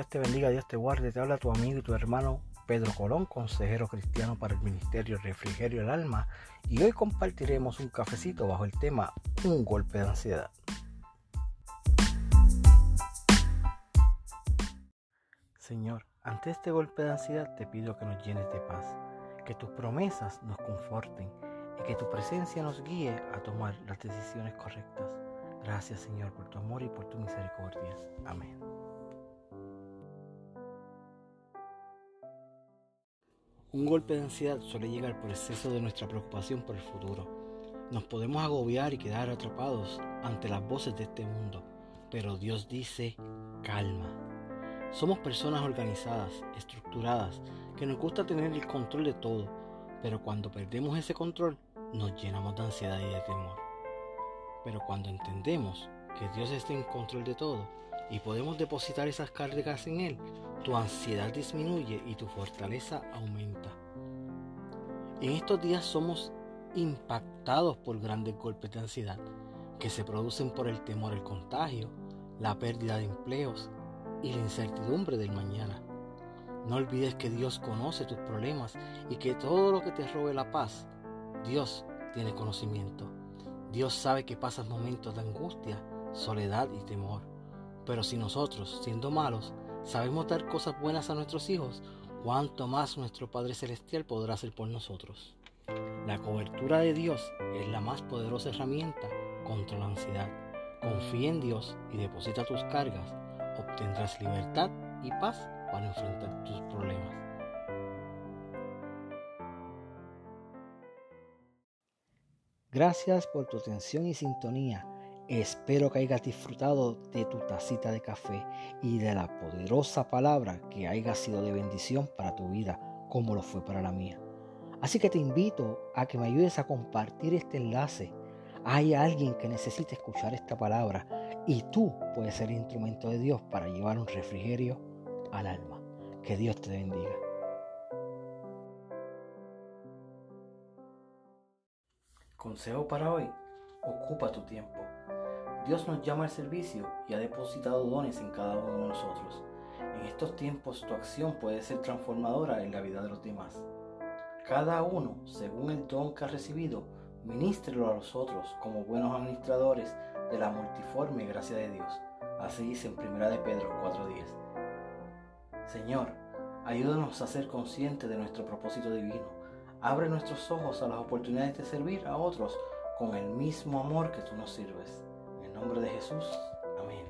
Dios te bendiga, Dios te guarde. Te habla tu amigo y tu hermano Pedro Colón, consejero cristiano para el Ministerio Refrigerio del Alma. Y hoy compartiremos un cafecito bajo el tema Un golpe de ansiedad. Señor, ante este golpe de ansiedad te pido que nos llenes de paz, que tus promesas nos conforten y que tu presencia nos guíe a tomar las decisiones correctas. Gracias Señor por tu amor y por tu misericordia. Amén. Un golpe de ansiedad suele llegar por exceso de nuestra preocupación por el futuro. Nos podemos agobiar y quedar atrapados ante las voces de este mundo, pero Dios dice, calma. Somos personas organizadas, estructuradas, que nos gusta tener el control de todo, pero cuando perdemos ese control nos llenamos de ansiedad y de temor. Pero cuando entendemos que Dios está en control de todo y podemos depositar esas cargas en Él, tu ansiedad disminuye y tu fortaleza aumenta. En estos días somos impactados por grandes golpes de ansiedad que se producen por el temor al contagio, la pérdida de empleos y la incertidumbre del mañana. No olvides que Dios conoce tus problemas y que todo lo que te robe la paz, Dios tiene conocimiento. Dios sabe que pasas momentos de angustia, soledad y temor. Pero si nosotros, siendo malos, sabemos dar cosas buenas a nuestros hijos, cuánto más nuestro Padre Celestial podrá hacer por nosotros. La cobertura de Dios es la más poderosa herramienta contra la ansiedad. Confía en Dios y deposita tus cargas. Obtendrás libertad y paz para enfrentar tus problemas. Gracias por tu atención y sintonía. Espero que hayas disfrutado de tu tacita de café y de la poderosa palabra que haya sido de bendición para tu vida, como lo fue para la mía. Así que te invito a que me ayudes a compartir este enlace. Hay alguien que necesita escuchar esta palabra y tú puedes ser el instrumento de Dios para llevar un refrigerio al alma. Que Dios te bendiga. Consejo para hoy. Ocupa tu tiempo. Dios nos llama al servicio y ha depositado dones en cada uno de nosotros. En estos tiempos tu acción puede ser transformadora en la vida de los demás. Cada uno, según el don que ha recibido, ministrelo a los otros como buenos administradores de la multiforme gracia de Dios. Así dice en 1 de Pedro 4:10. Señor, ayúdanos a ser conscientes de nuestro propósito divino. Abre nuestros ojos a las oportunidades de servir a otros con el mismo amor que tú nos sirves nombre de Jesús, amén.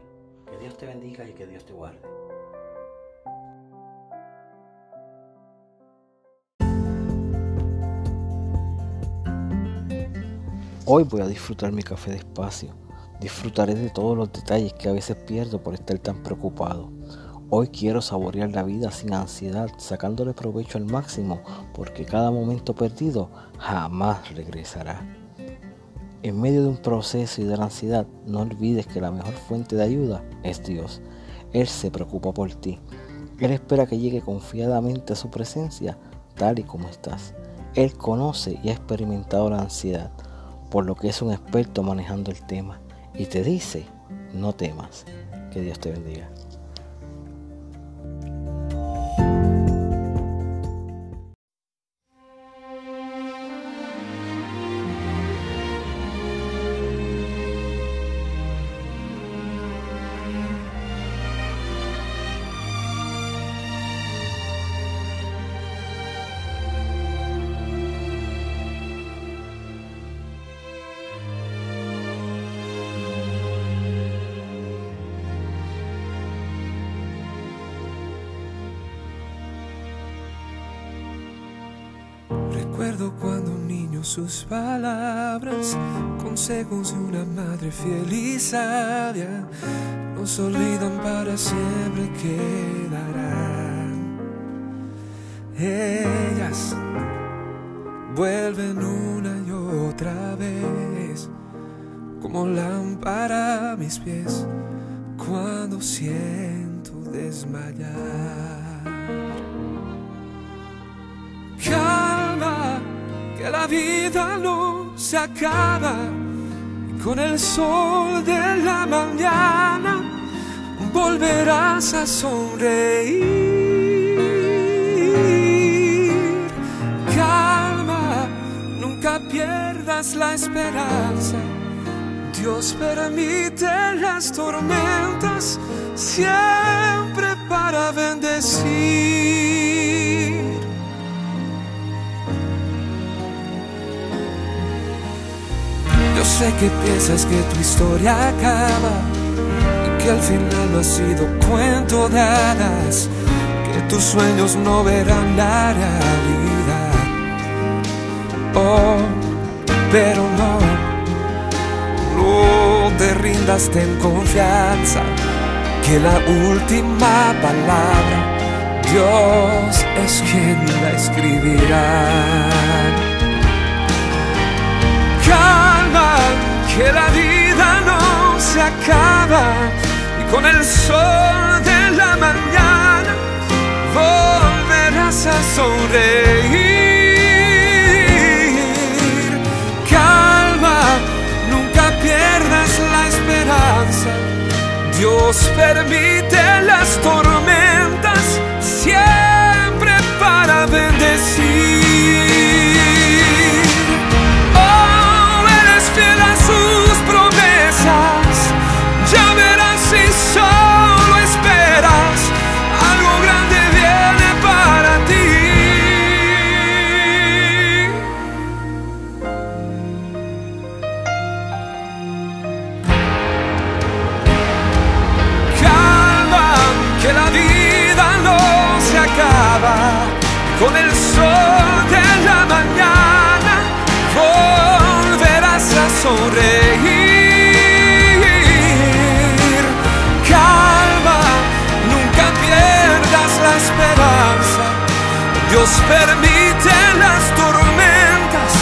Que Dios te bendiga y que Dios te guarde. Hoy voy a disfrutar mi café despacio. Disfrutaré de todos los detalles que a veces pierdo por estar tan preocupado. Hoy quiero saborear la vida sin ansiedad, sacándole provecho al máximo, porque cada momento perdido jamás regresará. En medio de un proceso y de la ansiedad, no olvides que la mejor fuente de ayuda es Dios. Él se preocupa por ti. Él espera que llegue confiadamente a su presencia tal y como estás. Él conoce y ha experimentado la ansiedad, por lo que es un experto manejando el tema. Y te dice, no temas. Que Dios te bendiga. Recuerdo cuando niño sus palabras, consejos de una madre fiel y sabia, nos olvidan para siempre quedarán. Ellas vuelven una y otra vez, como lámpara a mis pies, cuando siento desmayar. Vida no se acaba con el sol de la mañana volverás a sonreír. Calma, nunca pierdas la esperanza. Dios permite las tormentas siempre para bendecir. Sé que piensas que tu historia acaba y que al final no ha sido cuento de hadas, que tus sueños no verán la realidad. Oh, pero no, no te rindas, ten confianza, que la última palabra Dios es quien la escribirá. Acaba y con el sol de la mañana volverás a sonreír. Calma, nunca pierdas la esperanza. Dios permite las tormentas con el sol de la mañana volverás a sonreír. Calma, nunca pierdas la esperanza. Dios permite las tormentas.